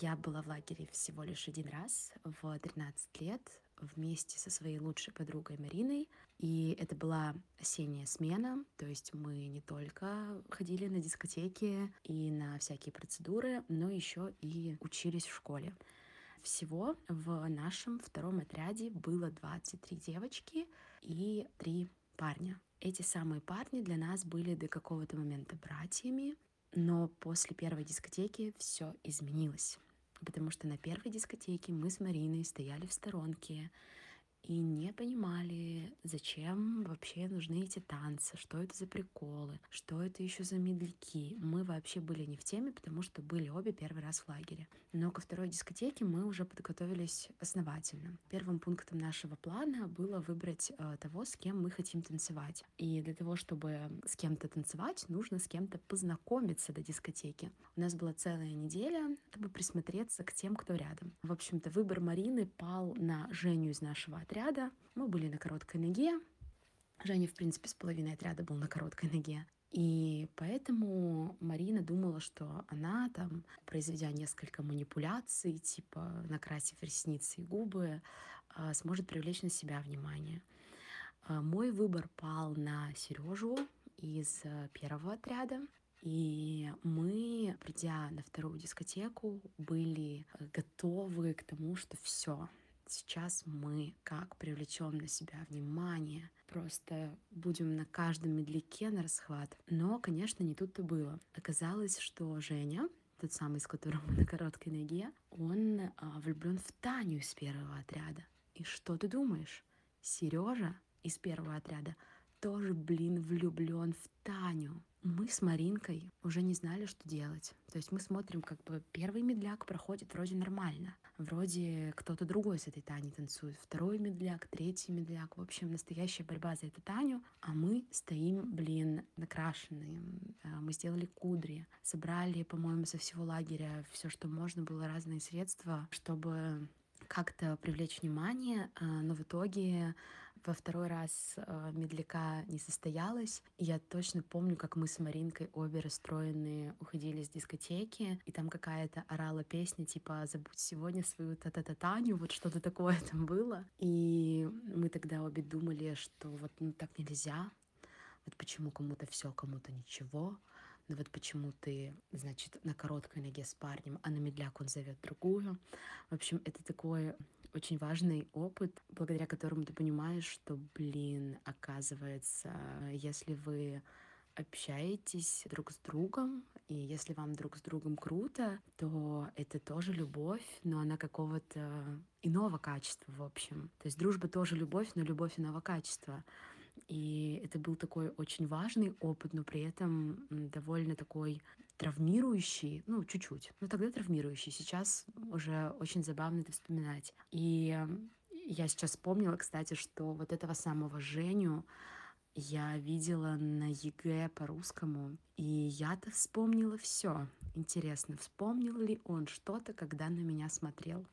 Я была в лагере всего лишь один раз в 13 лет вместе со своей лучшей подругой Мариной. И это была осенняя смена, то есть мы не только ходили на дискотеки и на всякие процедуры, но еще и учились в школе. Всего в нашем втором отряде было 23 девочки и 3 парня. Эти самые парни для нас были до какого-то момента братьями, но после первой дискотеки все изменилось. Потому что на первой дискотеке мы с Мариной стояли в сторонке и не понимали, зачем вообще нужны эти танцы, что это за приколы, что это еще за медляки. Мы вообще были не в теме, потому что были обе первый раз в лагере. Но ко второй дискотеке мы уже подготовились основательно. Первым пунктом нашего плана было выбрать э, того, с кем мы хотим танцевать. И для того, чтобы с кем-то танцевать, нужно с кем-то познакомиться до дискотеки. У нас была целая неделя, чтобы присмотреться к тем, кто рядом. В общем-то, выбор Марины пал на Женю из нашего отряда. Мы были на короткой ноге. Женя, в принципе, с половиной отряда был на короткой ноге. И поэтому Марина думала, что она там, произведя несколько манипуляций, типа накрасив ресницы и губы, а, сможет привлечь на себя внимание. А, мой выбор пал на Сережу из э, первого отряда. И мы, придя на вторую дискотеку, были готовы к тому, что все, Сейчас мы как привлечем на себя внимание, просто будем на каждом медляке на расхват. Но, конечно, не тут-то было. Оказалось, что Женя, тот самый, с которым мы на короткой ноге, он а, влюблен в Таню из первого отряда. И что ты думаешь? Сережа из первого отряда тоже, блин, влюблен в Таню мы с Маринкой уже не знали, что делать. То есть мы смотрим, как бы первый медляк проходит вроде нормально. Вроде кто-то другой с этой Таней танцует. Второй медляк, третий медляк. В общем, настоящая борьба за эту Таню. А мы стоим, блин, накрашенные. Э, мы сделали кудри. Собрали, по-моему, со всего лагеря все, что можно было, разные средства, чтобы как-то привлечь внимание, а, но в итоге во второй раз а, медляка не состоялось. И я точно помню, как мы с Маринкой обе расстроенные уходили с дискотеки, и там какая-то орала песня типа «Забудь сегодня свою та-та-та-таню», вот что-то такое там было. И мы тогда обе думали, что вот ну, так нельзя, вот почему кому-то все, кому-то ничего но вот почему ты, значит, на короткой ноге с парнем, а на медляк он зовет другую. В общем, это такой очень важный опыт, благодаря которому ты понимаешь, что, блин, оказывается, если вы общаетесь друг с другом, и если вам друг с другом круто, то это тоже любовь, но она какого-то иного качества, в общем. То есть дружба тоже любовь, но любовь иного качества. И это был такой очень важный опыт, но при этом довольно такой травмирующий, ну, чуть-чуть. Но тогда травмирующий. Сейчас уже очень забавно это вспоминать. И я сейчас вспомнила, кстати, что вот этого самого Женю я видела на ЕГЭ по-русскому, и я-то вспомнила все. Интересно, вспомнил ли он что-то, когда на меня смотрел?